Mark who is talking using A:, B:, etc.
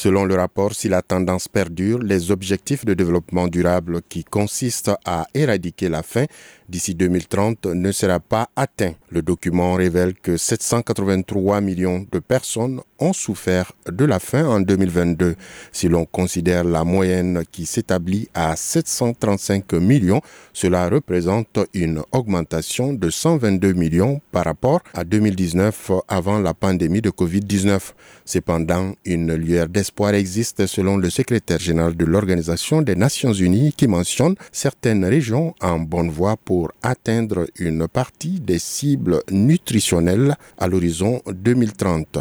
A: Selon le rapport, si la tendance perdure, les objectifs de développement durable qui consistent à éradiquer la faim d'ici 2030 ne sera pas atteint. Le document révèle que 783 millions de personnes ont souffert de la faim en 2022. Si l'on considère la moyenne qui s'établit à 735 millions, cela représente une augmentation de 122 millions par rapport à 2019 avant la pandémie de Covid-19. Cependant, une lueur d'espoir existe selon le secrétaire général de l'Organisation des Nations Unies qui mentionne certaines régions en bonne voie pour atteindre une partie des cibles nutritionnelles à l'horizon 2030.